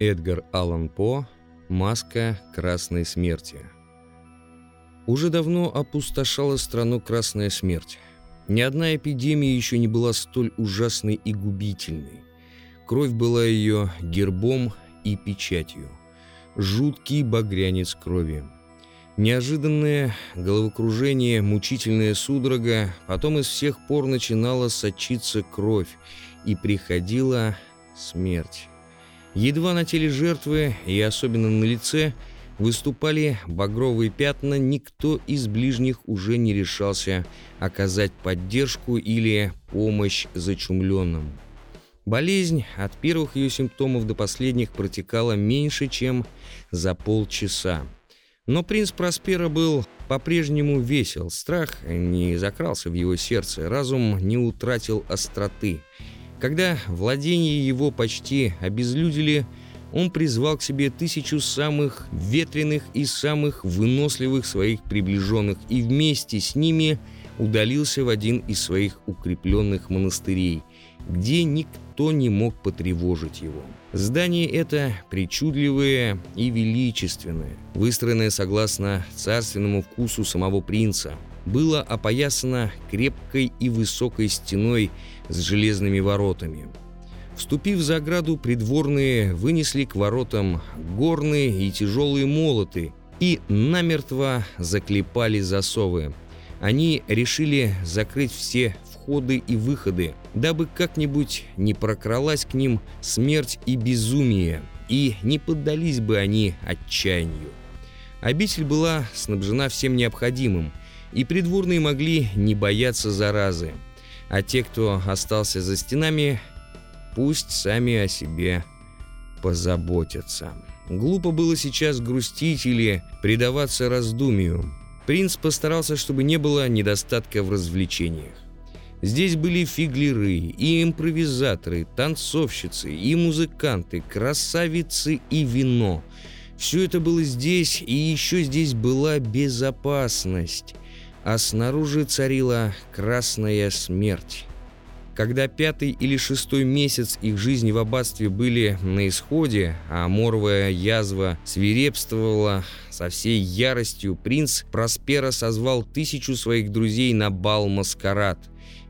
Эдгар Аллан По «Маска красной смерти». Уже давно опустошала страну красная смерть. Ни одна эпидемия еще не была столь ужасной и губительной. Кровь была ее гербом и печатью. Жуткий багрянец крови. Неожиданное головокружение, мучительная судорога, потом из всех пор начинала сочиться кровь, и приходила смерть. Едва на теле жертвы, и особенно на лице, выступали багровые пятна, никто из ближних уже не решался оказать поддержку или помощь зачумленным. Болезнь от первых ее симптомов до последних протекала меньше, чем за полчаса. Но принц Проспера был по-прежнему весел, страх не закрался в его сердце, разум не утратил остроты. Когда владения его почти обезлюдили, он призвал к себе тысячу самых ветреных и самых выносливых своих приближенных и вместе с ними удалился в один из своих укрепленных монастырей, где никто не мог потревожить его. Здание это причудливое и величественное, выстроенное согласно царственному вкусу самого принца, было опоясано крепкой и высокой стеной с железными воротами. Вступив за ограду, придворные вынесли к воротам горные и тяжелые молоты и намертво заклепали засовы. Они решили закрыть все входы и выходы, дабы как-нибудь не прокралась к ним смерть и безумие, и не поддались бы они отчаянию. Обитель была снабжена всем необходимым, и придворные могли не бояться заразы, а те, кто остался за стенами, пусть сами о себе позаботятся. Глупо было сейчас грустить или предаваться раздумию. Принц постарался, чтобы не было недостатка в развлечениях. Здесь были фиглеры, и импровизаторы, танцовщицы, и музыканты, красавицы и вино. Все это было здесь, и еще здесь была безопасность, а снаружи царила красная смерть. Когда пятый или шестой месяц их жизни в аббатстве были на исходе, а моровая язва свирепствовала со всей яростью, принц Проспера созвал тысячу своих друзей на бал-маскарад,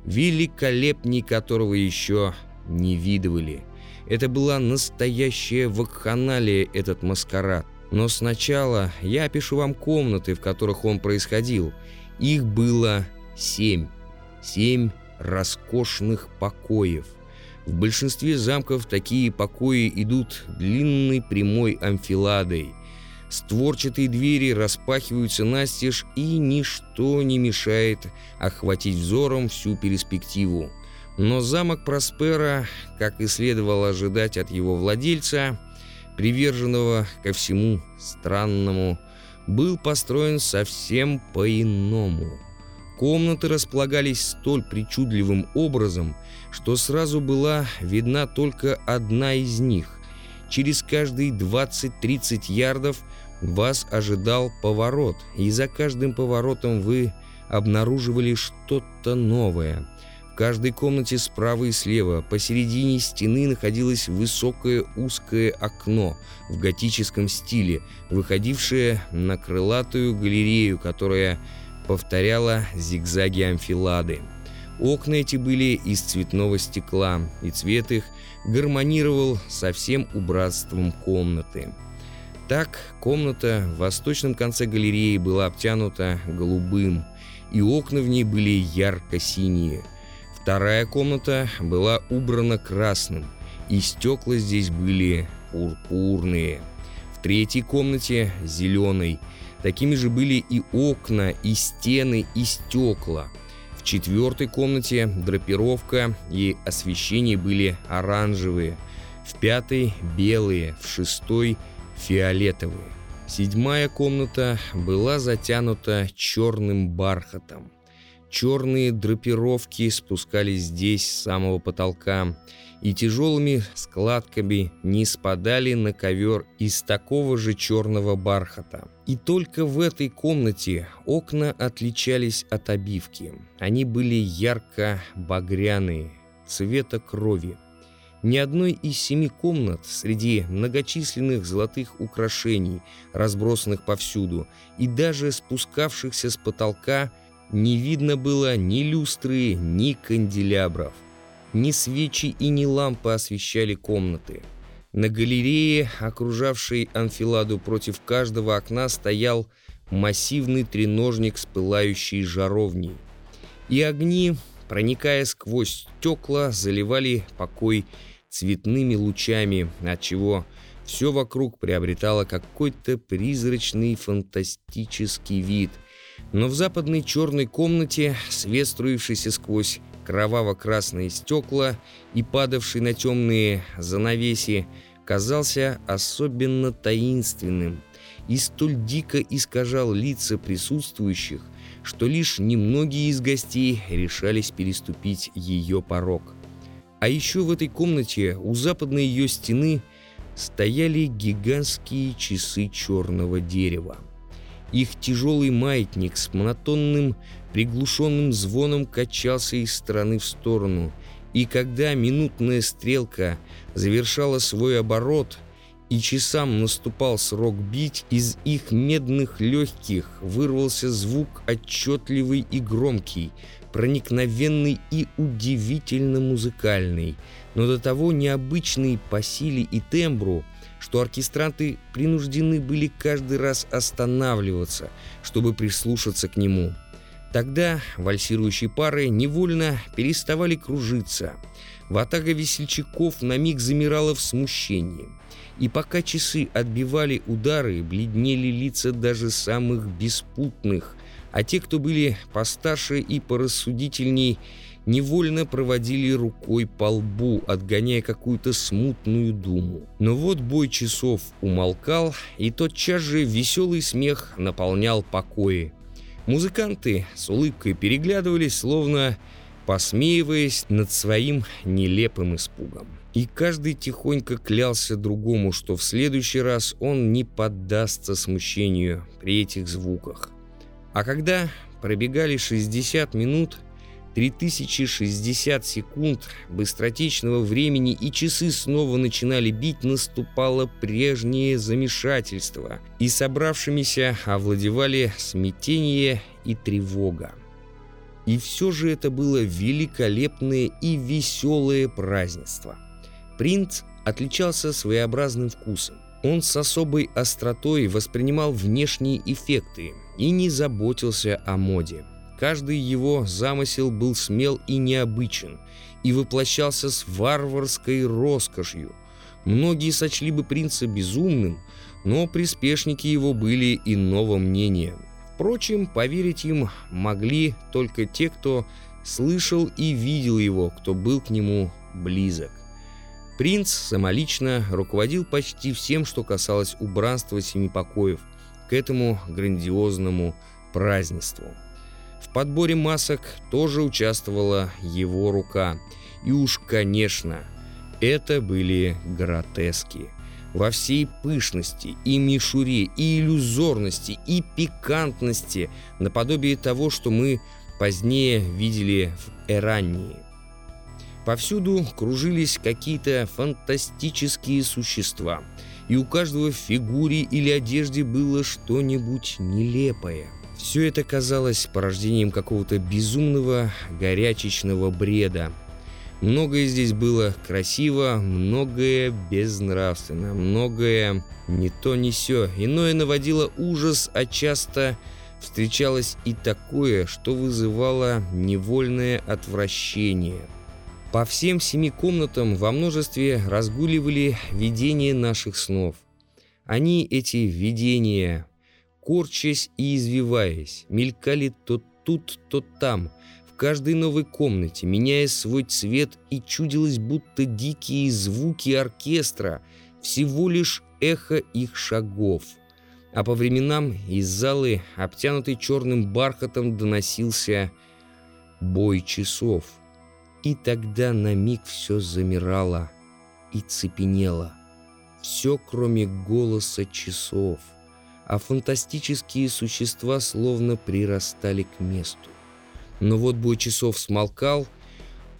великолепней которого еще не видывали. Это была настоящая вакханалия этот маскарад. Но сначала я опишу вам комнаты, в которых он происходил. Их было семь. Семь роскошных покоев. В большинстве замков такие покои идут длинной прямой амфиладой. Створчатые двери распахиваются настежь, и ничто не мешает охватить взором всю перспективу. Но замок Проспера, как и следовало ожидать от его владельца, приверженного ко всему странному, был построен совсем по-иному. Комнаты располагались столь причудливым образом, что сразу была видна только одна из них. Через каждые 20-30 ярдов вас ожидал поворот, и за каждым поворотом вы обнаруживали что-то новое. Каждой комнате справа и слева посередине стены находилось высокое узкое окно в готическом стиле, выходившее на крылатую галерею, которая повторяла зигзаги амфилады. Окна эти были из цветного стекла, и цвет их гармонировал со всем убранством комнаты. Так, комната в восточном конце галереи была обтянута голубым, и окна в ней были ярко-синие. Вторая комната была убрана красным, и стекла здесь были пурпурные. В третьей комнате – зеленой – Такими же были и окна, и стены, и стекла. В четвертой комнате драпировка и освещение были оранжевые, в пятой – белые, в шестой – фиолетовые. Седьмая комната была затянута черным бархатом. Черные драпировки спускались здесь с самого потолка и тяжелыми складками не спадали на ковер из такого же черного бархата. И только в этой комнате окна отличались от обивки. Они были ярко-багряные, цвета крови. Ни одной из семи комнат среди многочисленных золотых украшений, разбросанных повсюду, и даже спускавшихся с потолка, не видно было ни люстры, ни канделябров. Ни свечи и ни лампы освещали комнаты. На галерее, окружавшей анфиладу против каждого окна, стоял массивный треножник с пылающей жаровней. И огни, проникая сквозь стекла, заливали покой цветными лучами, отчего все вокруг приобретало какой-то призрачный фантастический вид. Но в западной черной комнате, свет струившийся сквозь кроваво-красные стекла и падавший на темные занавеси, казался особенно таинственным и столь дико искажал лица присутствующих, что лишь немногие из гостей решались переступить ее порог. А еще в этой комнате у западной ее стены стояли гигантские часы черного дерева. Их тяжелый маятник с монотонным приглушенным звоном качался из стороны в сторону, и когда минутная стрелка завершала свой оборот и часам наступал срок бить, из их медных легких вырвался звук отчетливый и громкий, проникновенный и удивительно музыкальный, но до того необычный по силе и тембру, что оркестранты принуждены были каждый раз останавливаться, чтобы прислушаться к нему. Тогда вальсирующие пары невольно переставали кружиться. Ватага весельчаков на миг замирала в смущении. И пока часы отбивали удары, бледнели лица даже самых беспутных, а те, кто были постарше и порассудительней, невольно проводили рукой по лбу, отгоняя какую-то смутную думу. Но вот бой часов умолкал, и тотчас же веселый смех наполнял покои. Музыканты с улыбкой переглядывались, словно посмеиваясь над своим нелепым испугом. И каждый тихонько клялся другому, что в следующий раз он не поддастся смущению при этих звуках. А когда пробегали 60 минут, 3060 секунд быстротечного времени и часы снова начинали бить, наступало прежнее замешательство, и собравшимися овладевали смятение и тревога. И все же это было великолепное и веселое празднество. Принц отличался своеобразным вкусом. Он с особой остротой воспринимал внешние эффекты и не заботился о моде. Каждый его замысел был смел и необычен, и воплощался с варварской роскошью. Многие сочли бы принца безумным, но приспешники его были иного мнения. Впрочем, поверить им могли только те, кто слышал и видел его, кто был к нему близок. Принц самолично руководил почти всем, что касалось убранства семи покоев, к этому грандиозному празднеству. В подборе масок тоже участвовала его рука. И уж, конечно, это были гротески. Во всей пышности и мишуре, и иллюзорности, и пикантности, наподобие того, что мы позднее видели в Эрании. Повсюду кружились какие-то фантастические существа, и у каждого в фигуре или одежде было что-нибудь нелепое – все это казалось порождением какого-то безумного, горячечного бреда. Многое здесь было красиво, многое безнравственно, многое не то не сё. Иное наводило ужас, а часто встречалось и такое, что вызывало невольное отвращение. По всем семи комнатам во множестве разгуливали видения наших снов. Они, эти видения, корчась и извиваясь, мелькали то тут, то там, в каждой новой комнате, меняя свой цвет, и чудилось, будто дикие звуки оркестра, всего лишь эхо их шагов. А по временам из залы, обтянутой черным бархатом, доносился бой часов. И тогда на миг все замирало и цепенело. Все, кроме голоса часов — а фантастические существа словно прирастали к месту. Но вот бой часов смолкал,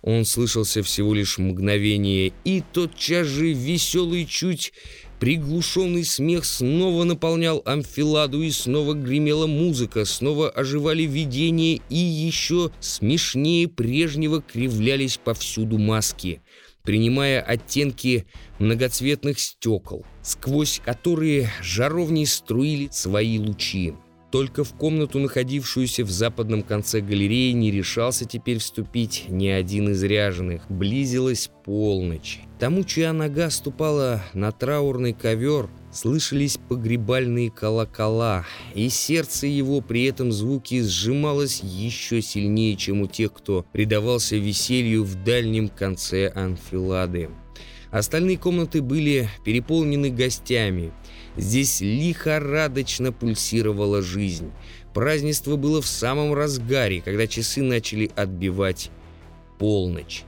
Он слышался всего лишь мгновение, и тотчас же веселый, чуть приглушенный смех снова наполнял амфиладу, и снова гремела музыка, снова оживали видения, и еще смешнее прежнего кривлялись повсюду маски, принимая оттенки многоцветных стекол, сквозь которые жаровни струили свои лучи. Только в комнату, находившуюся в западном конце галереи, не решался теперь вступить ни один из ряженых. Близилась полночь. Тому, чья нога ступала на траурный ковер, слышались погребальные колокола, и сердце его при этом звуке сжималось еще сильнее, чем у тех, кто предавался веселью в дальнем конце анфилады. Остальные комнаты были переполнены гостями – Здесь лихорадочно пульсировала жизнь. Празднество было в самом разгаре, когда часы начали отбивать полночь.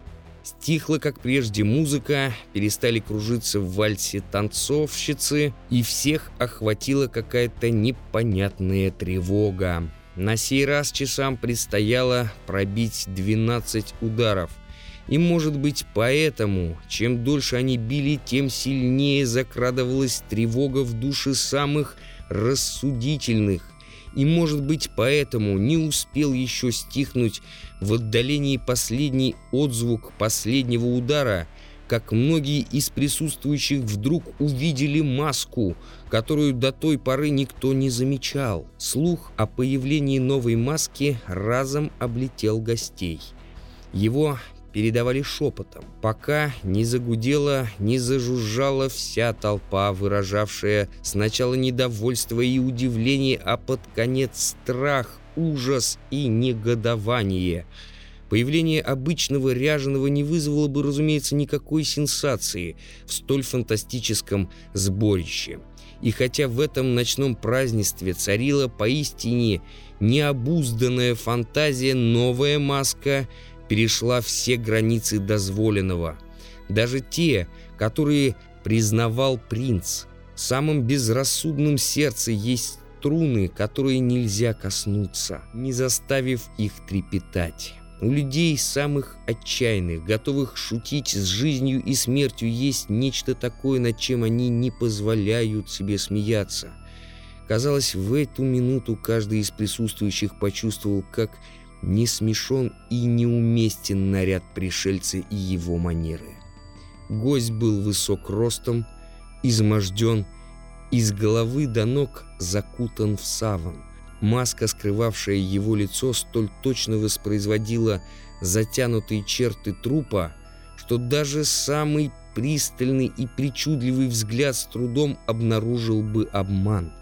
Стихла, как прежде, музыка, перестали кружиться в вальсе танцовщицы, и всех охватила какая-то непонятная тревога. На сей раз часам предстояло пробить 12 ударов. И, может быть, поэтому, чем дольше они били, тем сильнее закрадывалась тревога в душе самых рассудительных. И, может быть, поэтому не успел еще стихнуть в отдалении последний отзвук последнего удара, как многие из присутствующих вдруг увидели маску, которую до той поры никто не замечал. Слух о появлении новой маски разом облетел гостей. Его передавали шепотом, пока не загудела, не зажужжала вся толпа, выражавшая сначала недовольство и удивление, а под конец страх, ужас и негодование. Появление обычного ряженого не вызвало бы, разумеется, никакой сенсации в столь фантастическом сборище. И хотя в этом ночном празднестве царила поистине необузданная фантазия, новая маска – перешла все границы дозволенного, даже те, которые признавал принц. В самом безрассудном сердце есть струны, которые нельзя коснуться, не заставив их трепетать. У людей самых отчаянных, готовых шутить с жизнью и смертью, есть нечто такое, над чем они не позволяют себе смеяться. Казалось, в эту минуту каждый из присутствующих почувствовал, как не смешон и неуместен наряд пришельца и его манеры. Гость был высок ростом, изможден, из головы до ног закутан в саван. Маска, скрывавшая его лицо, столь точно воспроизводила затянутые черты трупа, что даже самый пристальный и причудливый взгляд с трудом обнаружил бы обман.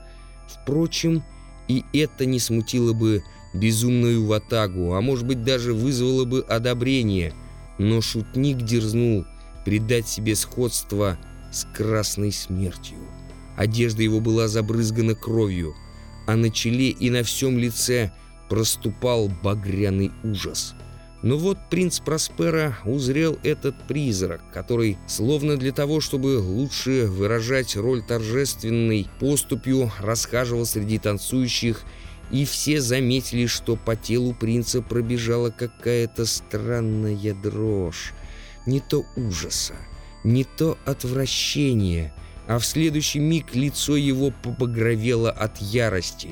Впрочем, и это не смутило бы безумную ватагу, а может быть даже вызвало бы одобрение. Но шутник дерзнул придать себе сходство с красной смертью. Одежда его была забрызгана кровью, а на челе и на всем лице проступал багряный ужас. Но вот принц Проспера узрел этот призрак, который, словно для того, чтобы лучше выражать роль торжественной поступью, расхаживал среди танцующих и все заметили, что по телу принца пробежала какая-то странная дрожь. Не то ужаса, не то отвращения, а в следующий миг лицо его побагровело от ярости.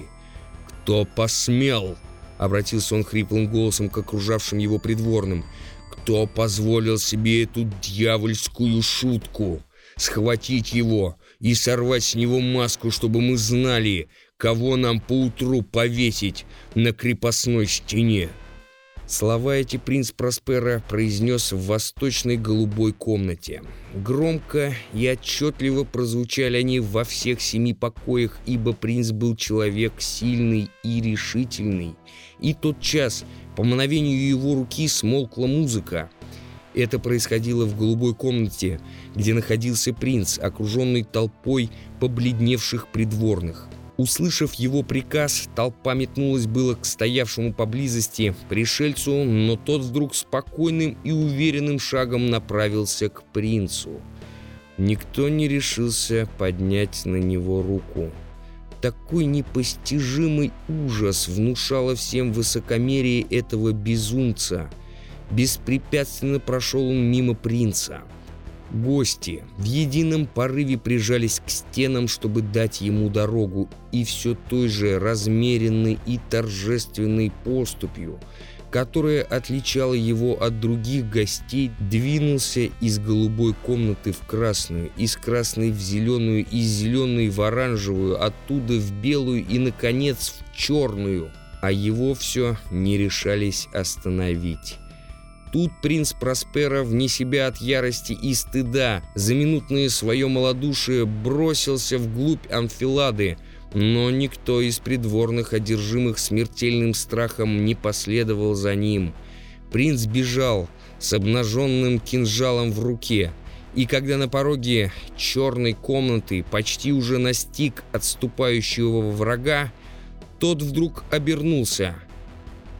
«Кто посмел?» — обратился он хриплым голосом к окружавшим его придворным. «Кто позволил себе эту дьявольскую шутку? Схватить его и сорвать с него маску, чтобы мы знали, кого нам поутру повесить на крепостной стене. Слова эти принц Проспера произнес в восточной голубой комнате. Громко и отчетливо прозвучали они во всех семи покоях, ибо принц был человек сильный и решительный. И тот час, по мановению его руки, смолкла музыка. Это происходило в голубой комнате, где находился принц, окруженный толпой побледневших придворных. Услышав его приказ, толпа метнулась было к стоявшему поблизости пришельцу, но тот вдруг спокойным и уверенным шагом направился к принцу. Никто не решился поднять на него руку. Такой непостижимый ужас внушало всем высокомерие этого безумца. Беспрепятственно прошел он мимо принца. Гости в едином порыве прижались к стенам, чтобы дать ему дорогу, и все той же размеренной и торжественной поступью – которое отличало его от других гостей, двинулся из голубой комнаты в красную, из красной в зеленую, из зеленой в оранжевую, оттуда в белую и, наконец, в черную. А его все не решались остановить. Тут принц Проспера, вне себя от ярости и стыда, за минутное свое малодушие бросился вглубь амфилады, но никто из придворных, одержимых смертельным страхом, не последовал за ним. Принц бежал с обнаженным кинжалом в руке, и когда на пороге черной комнаты почти уже настиг отступающего врага, тот вдруг обернулся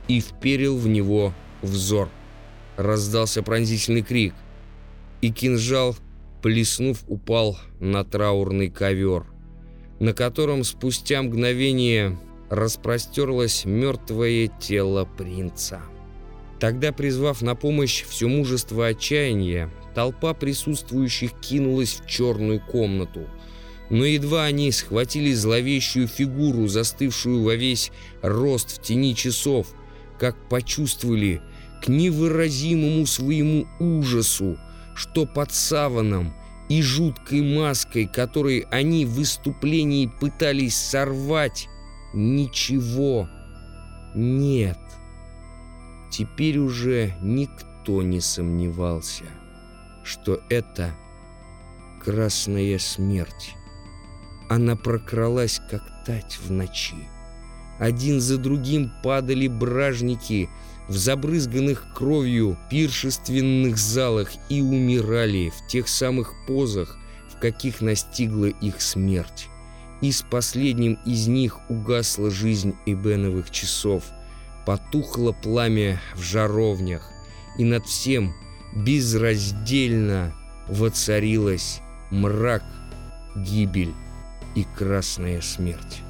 и вперил в него взор. Раздался пронзительный крик, и кинжал, плеснув, упал на траурный ковер – на котором спустя мгновение распростерлось мертвое тело принца. Тогда, призвав на помощь все мужество отчаяния, толпа присутствующих кинулась в черную комнату. Но едва они схватили зловещую фигуру, застывшую во весь рост в тени часов, как почувствовали невыразимому своему ужасу, что под саваном – и жуткой маской, которой они в выступлении пытались сорвать, ничего нет. Теперь уже никто не сомневался, что это красная смерть. Она прокралась, как тать в ночи. Один за другим падали бражники — в забрызганных кровью пиршественных залах и умирали в тех самых позах, в каких настигла их смерть. И с последним из них угасла жизнь Эбеновых часов, потухло пламя в жаровнях, и над всем безраздельно воцарилась мрак, гибель и красная смерть.